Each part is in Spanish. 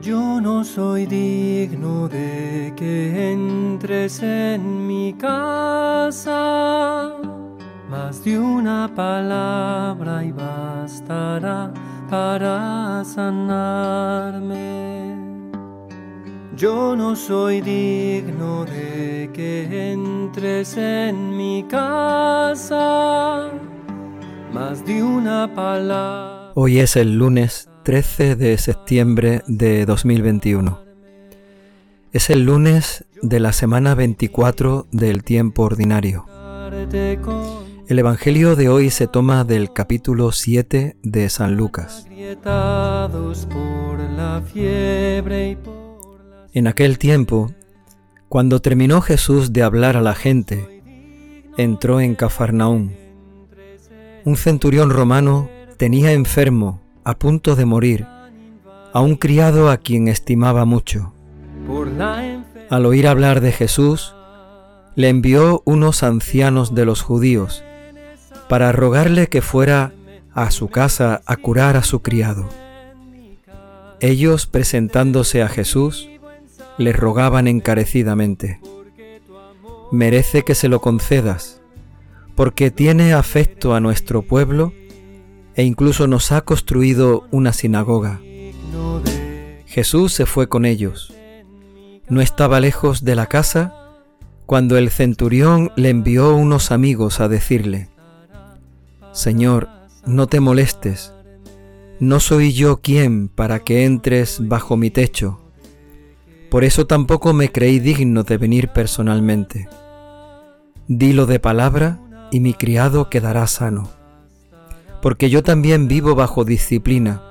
Yo no soy digno de que entres en mi casa, más de una palabra y bastará para sanarme. Yo no soy digno de que entres en mi casa, más de una palabra. Hoy es el lunes 13 de septiembre de 2021. Es el lunes de la semana 24 del tiempo ordinario. El Evangelio de hoy se toma del capítulo 7 de San Lucas. En aquel tiempo, cuando terminó Jesús de hablar a la gente, entró en Cafarnaún. Un centurión romano tenía enfermo a punto de morir, a un criado a quien estimaba mucho. Al oír hablar de Jesús, le envió unos ancianos de los judíos para rogarle que fuera a su casa a curar a su criado. Ellos, presentándose a Jesús, le rogaban encarecidamente, merece que se lo concedas, porque tiene afecto a nuestro pueblo e incluso nos ha construido una sinagoga. Jesús se fue con ellos. No estaba lejos de la casa cuando el centurión le envió unos amigos a decirle, Señor, no te molestes, no soy yo quien para que entres bajo mi techo. Por eso tampoco me creí digno de venir personalmente. Dilo de palabra y mi criado quedará sano porque yo también vivo bajo disciplina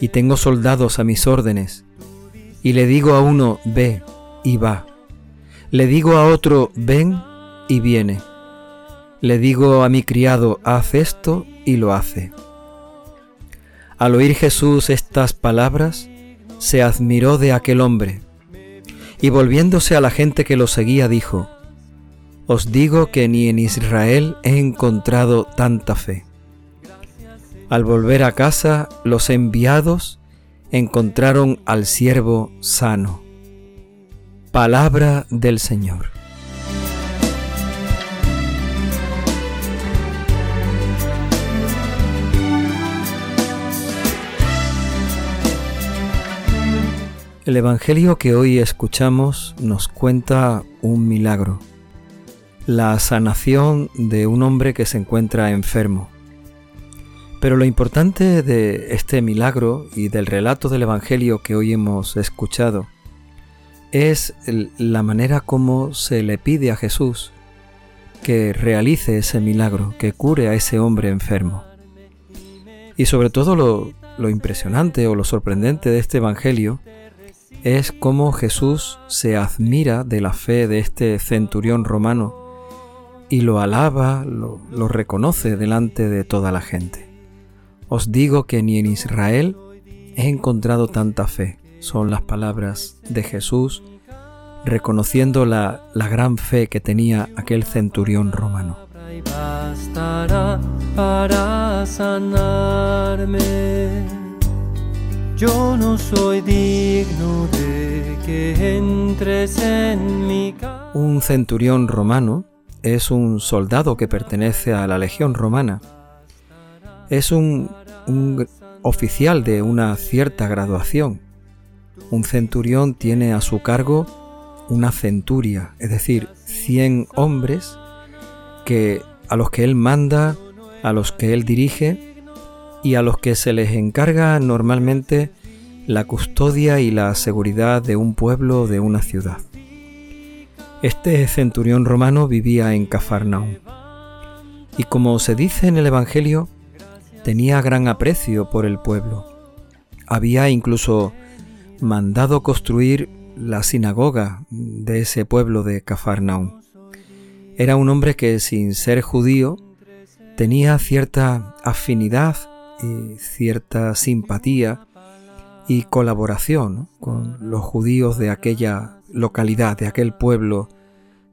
y tengo soldados a mis órdenes. Y le digo a uno, ve y va. Le digo a otro, ven y viene. Le digo a mi criado, haz esto y lo hace. Al oír Jesús estas palabras, se admiró de aquel hombre, y volviéndose a la gente que lo seguía, dijo, Os digo que ni en Israel he encontrado tanta fe. Al volver a casa, los enviados encontraron al siervo sano. Palabra del Señor. El Evangelio que hoy escuchamos nos cuenta un milagro, la sanación de un hombre que se encuentra enfermo. Pero lo importante de este milagro y del relato del Evangelio que hoy hemos escuchado es la manera como se le pide a Jesús que realice ese milagro, que cure a ese hombre enfermo. Y sobre todo lo, impresionante o lo sorprendente de este Evangelio es cómo Jesús se admira de la fe de este centurión romano y lo alaba, lo reconoce delante de toda la gente. Os digo que ni en Israel he encontrado tanta fe. Son las palabras de Jesús reconociendo la, la gran fe que tenía aquel centurión romano. para sanarme. Yo no soy digno de que entres en mi casa. Un centurión romano es un soldado que pertenece a la legión romana. Es un un oficial de una cierta graduación. Un centurión tiene a su cargo una centuria, es decir, 100 hombres que a los que él manda, a los que él dirige y a los que se les encarga normalmente la custodia y la seguridad de un pueblo o de una ciudad. Este centurión romano vivía en Cafarnaum. Y como se dice en el Evangelio, tenía gran aprecio por el pueblo. Había incluso mandado construir la sinagoga de ese pueblo de Cafarnaum. Era un hombre que sin ser judío tenía cierta afinidad y cierta simpatía y colaboración con los judíos de aquella localidad, de aquel pueblo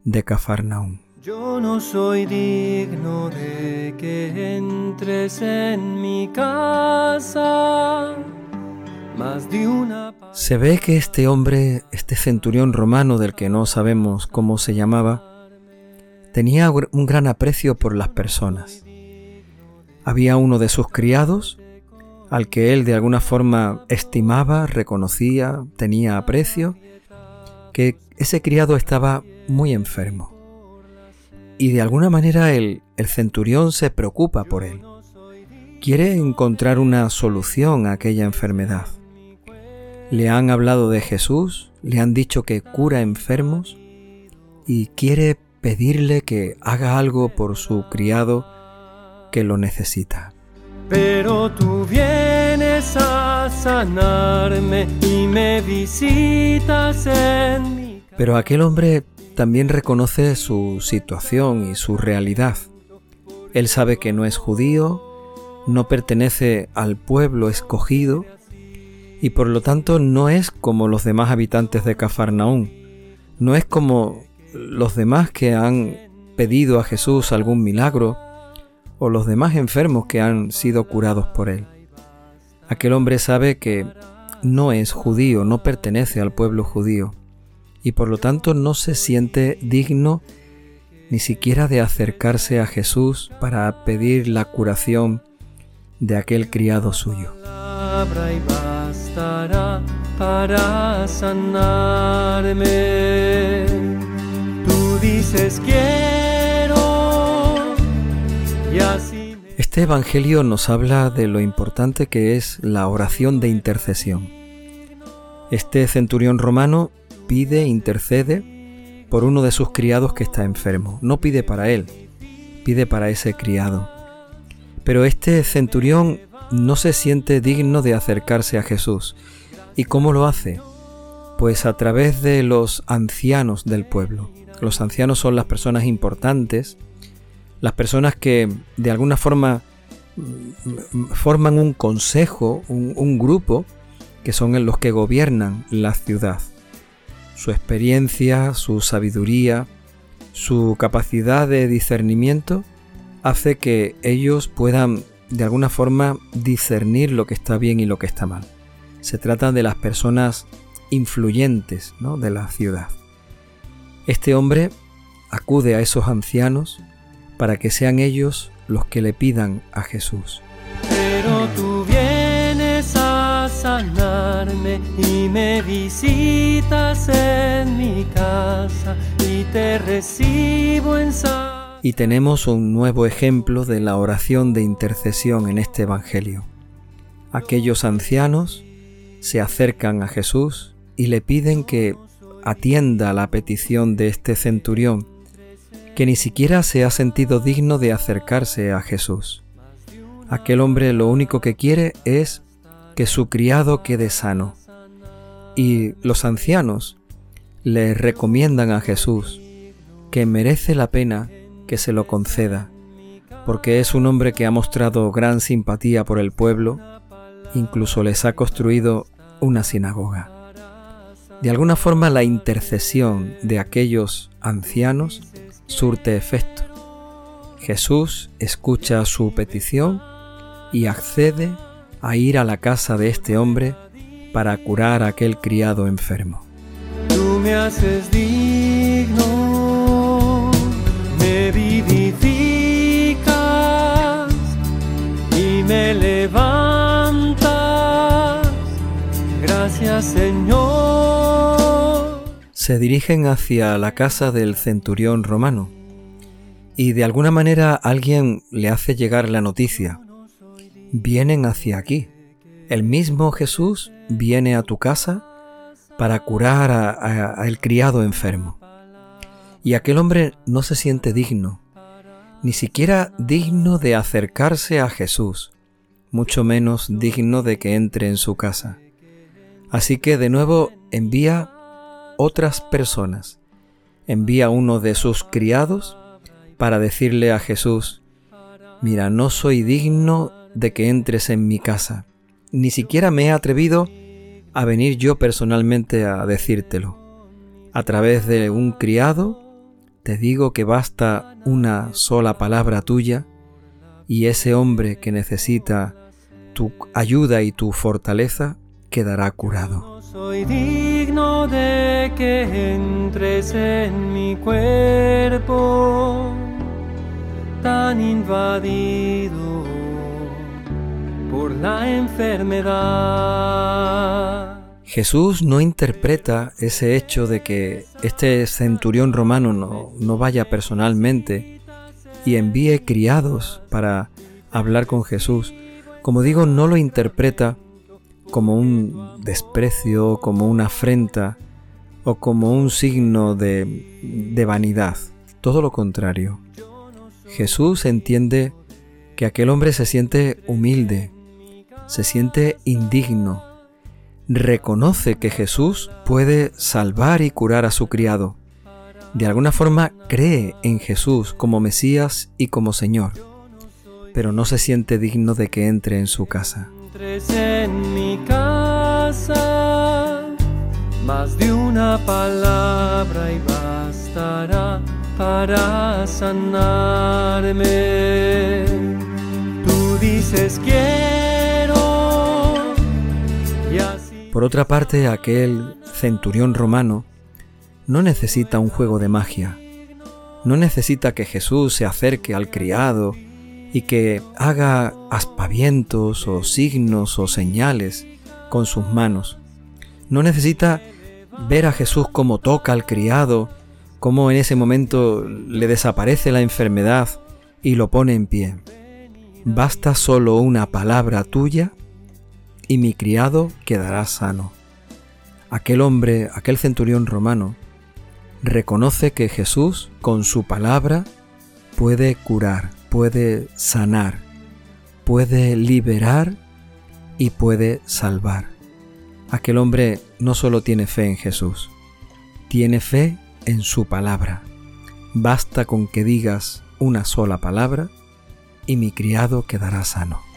de Cafarnaum. Yo no soy digno de que entres en mi casa, más de una Se ve que este hombre, este centurión romano del que no sabemos cómo se llamaba, tenía un gran aprecio por las personas. Había uno de sus criados al que él de alguna forma estimaba, reconocía, tenía aprecio, que ese criado estaba muy enfermo. Y de alguna manera el, el centurión se preocupa por él. Quiere encontrar una solución a aquella enfermedad. Le han hablado de Jesús, le han dicho que cura enfermos y quiere pedirle que haga algo por su criado que lo necesita. Pero tú vienes a sanarme y me visitas en mi Pero aquel hombre también reconoce su situación y su realidad. Él sabe que no es judío, no pertenece al pueblo escogido y por lo tanto no es como los demás habitantes de Cafarnaún, no es como los demás que han pedido a Jesús algún milagro o los demás enfermos que han sido curados por él. Aquel hombre sabe que no es judío, no pertenece al pueblo judío, y por lo tanto no se siente digno ni siquiera de acercarse a Jesús para pedir la curación de aquel criado suyo. palabra y bastará para sanarme. Tú dices quiero y así me Este Evangelio nos habla de lo importante que es la oración de intercesión. Este centurión romano pide, intercede por uno de sus criados que está enfermo. No pide para él, pide para ese criado. Pero este centurión no se siente digno de acercarse a Jesús. ¿Y cómo lo hace? Pues a través de los ancianos del pueblo. Los ancianos son las personas importantes, las personas que de alguna forma forman un consejo, un grupo, que son los que gobiernan la ciudad. Su experiencia, su sabiduría, su capacidad de discernimiento hace que ellos puedan de alguna forma discernir lo que está bien y lo que está mal. Se trata de las personas influyentes ¿no? de la ciudad. Este hombre acude a esos ancianos para que sean ellos los que le pidan a Jesús. Y me visitas en mi casa y te recibo en san... Y tenemos un nuevo ejemplo de la oración de intercesión en este Evangelio. Aquellos ancianos se acercan a Jesús y le piden que atienda la petición de este centurión, que ni siquiera se ha sentido digno de acercarse a Jesús. Aquel hombre lo único que quiere es que su criado quede sano. Y los ancianos le recomiendan a Jesús que merece la pena que se lo conceda, porque es un hombre que ha mostrado gran simpatía por el pueblo, incluso les ha construido una sinagoga. De alguna forma la intercesión de aquellos ancianos surte efecto. Jesús escucha su petición y accede a ir a la casa de este hombre para curar a aquel criado enfermo. Tú me haces digno, me vivificas y me levantas. Gracias Señor. Se dirigen hacia la casa del centurión romano y de alguna manera alguien le hace llegar la noticia. Vienen hacia aquí. El mismo Jesús viene a tu casa para curar al criado enfermo. Y aquel hombre no se siente digno, ni siquiera digno de acercarse a Jesús, mucho menos digno de que entre en su casa. Así que de nuevo envía otras personas. Envía uno de sus criados para decirle a Jesús, mira, no soy digno de que entres en mi casa. Ni siquiera me he atrevido a venir yo personalmente a decírtelo. A través de un criado, te digo que basta una sola palabra tuya y ese hombre que necesita tu ayuda y tu fortaleza quedará curado. soy digno de que entres en mi cuerpo tan invadido por la enfermedad. Jesús no interpreta ese hecho de que este centurión romano no, vaya personalmente y envíe criados para hablar con Jesús. Como digo, no lo interpreta como un desprecio, como una afrenta o como un signo de vanidad. Todo lo contrario. Jesús entiende que aquel hombre se siente humilde, se siente indigno, reconoce que Jesús puede salvar y curar a su criado. De alguna forma cree en Jesús como Mesías y como Señor, pero no se siente digno de que entre en su casa. En mi casa, más de una palabra y bastará para sanarme. Tú dices quiero Por otra parte, aquel centurión romano no necesita un juego de magia, no necesita que Jesús se acerque al criado y que haga aspavientos o signos o señales con sus manos. No necesita ver a Jesús cómo toca al criado, cómo en ese momento le desaparece la enfermedad y lo pone en pie. Basta solo una palabra tuya y mi criado quedará sano. Aquel hombre, aquel centurión romano, reconoce que Jesús con su palabra puede curar, puede sanar, puede liberar y puede salvar. Aquel hombre no solo tiene fe en Jesús, tiene fe en su palabra. Basta con que digas una sola palabra y mi criado quedará sano.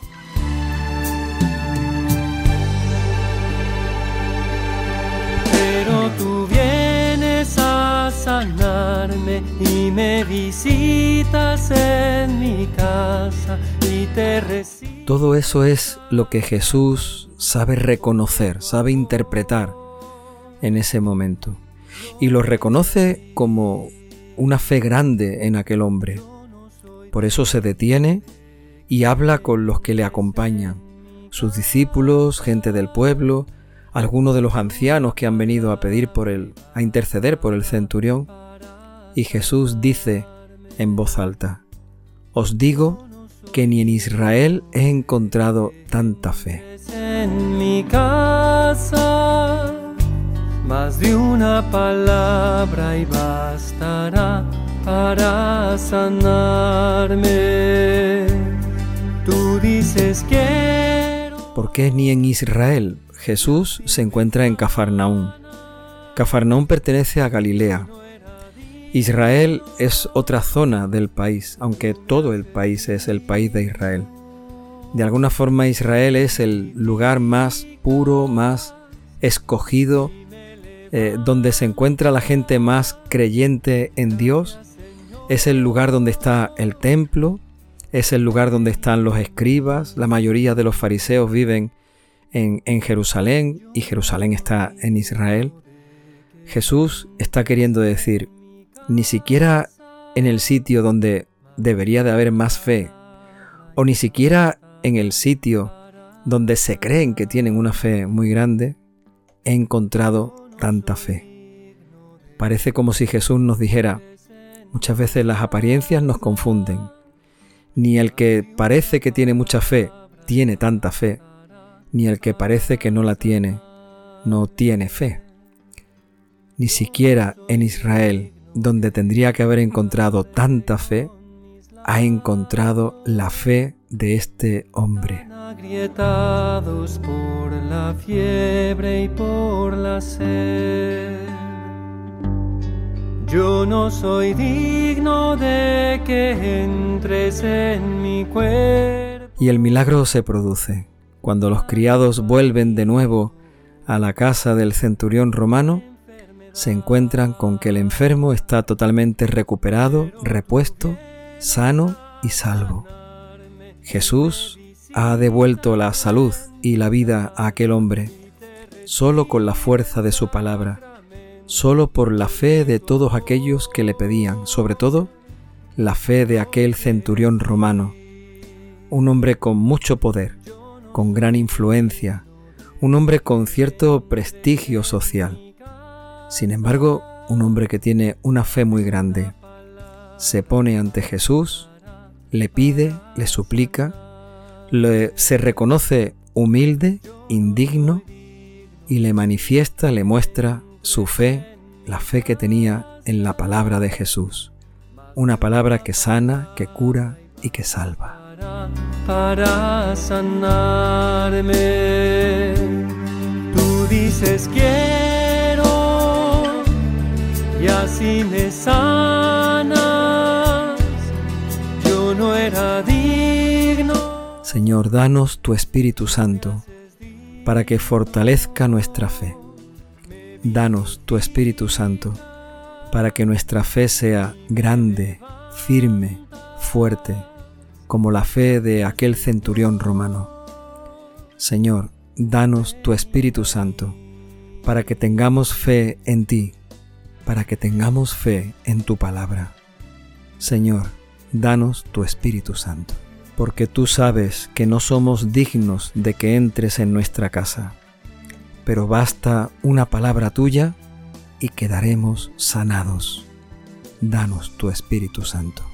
Y me visitas en mi casa y te recibo. Todo eso es lo que Jesús sabe reconocer, sabe interpretar en ese momento. Y lo reconoce como una fe grande en aquel hombre. Por eso se detiene y habla con los que le acompañan, sus discípulos, gente del pueblo, algunos de los ancianos que han venido a pedir por él, a interceder por el centurión. Y Jesús dice en voz alta, Os digo que ni en Israel he encontrado tanta fe. En mi casa, más de una palabra y bastará para sanarme. Tú dices quiero. ¿Por qué ni en Israel? Jesús se encuentra en Cafarnaún. Cafarnaún pertenece a Galilea. Israel es otra zona del país, aunque todo el país es el país de Israel. De alguna forma Israel es el lugar más puro, más escogido, eh, donde se encuentra la gente más creyente en Dios. Es el lugar donde está el templo, es el lugar donde están los escribas, la mayoría de los fariseos viven en, en Jerusalén y Jerusalén está en Israel. Jesús está queriendo decir, ni siquiera en el sitio donde debería de haber más fe, o ni siquiera en el sitio donde se creen que tienen una fe muy grande, he encontrado tanta fe. Parece como si Jesús nos dijera, muchas veces las apariencias nos confunden. Ni el que parece que tiene mucha fe tiene tanta fe, ni el que parece que no la tiene no tiene fe. Ni siquiera en Israel, donde tendría que haber encontrado tanta fe, ha encontrado la fe de este hombre. agrietados por la fiebre y por la sed. Yo no soy digno de que entres en mi cuerpo. Y el milagro se produce. Cuando los criados vuelven de nuevo a la casa del centurión romano, se encuentran con que el enfermo está totalmente recuperado, repuesto, sano y salvo. Jesús ha devuelto la salud y la vida a aquel hombre solo con la fuerza de su palabra, solo por la fe de todos aquellos que le pedían, sobre todo la fe de aquel centurión romano, un hombre con mucho poder, con gran influencia, un hombre con cierto prestigio social. Sin embargo, un hombre que tiene una fe muy grande, se pone ante Jesús, le pide, le suplica, se reconoce humilde, indigno, y le manifiesta, le muestra su fe, la fe que tenía en la palabra de Jesús, una palabra que sana, que cura y que salva. Para sanarme, tú dices y así me sanas, yo no era digno. Señor, danos tu Espíritu Santo para que fortalezca nuestra fe. Danos tu Espíritu Santo para que nuestra fe sea grande, firme, fuerte, como la fe de aquel centurión romano. Señor, danos tu Espíritu Santo para que tengamos fe en ti, para que tengamos fe en tu palabra. Señor, danos tu Espíritu Santo porque tú sabes que no somos dignos de que entres en nuestra casa. Pero basta una palabra tuya y quedaremos sanados. Danos tu Espíritu Santo.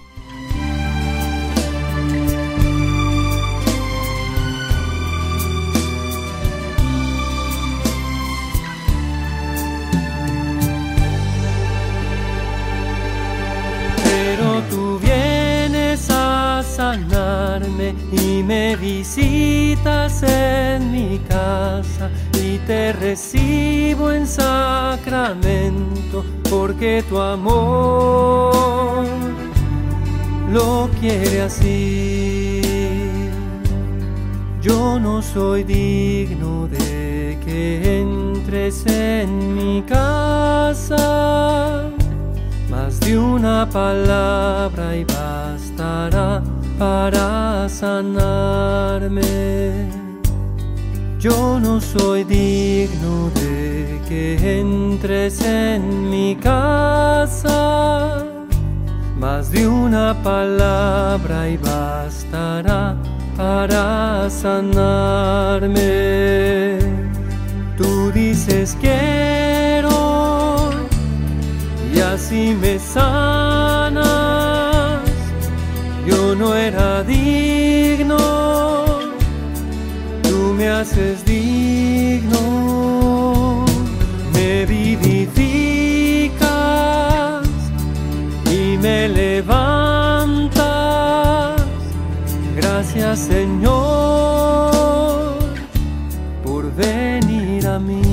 Y me visitas en mi casa y te recibo en sacramento porque tu amor lo quiere así. Yo no soy digno de que entres en mi casa, más de una palabra y bastará para sanarme. Yo no soy digno de que entres en mi casa, más de una palabra y bastará para sanarme. Tú dices quiero y así me sanas yo no era digno, tú me haces digno, me vivificas y me levantas, gracias Señor por venir a mí.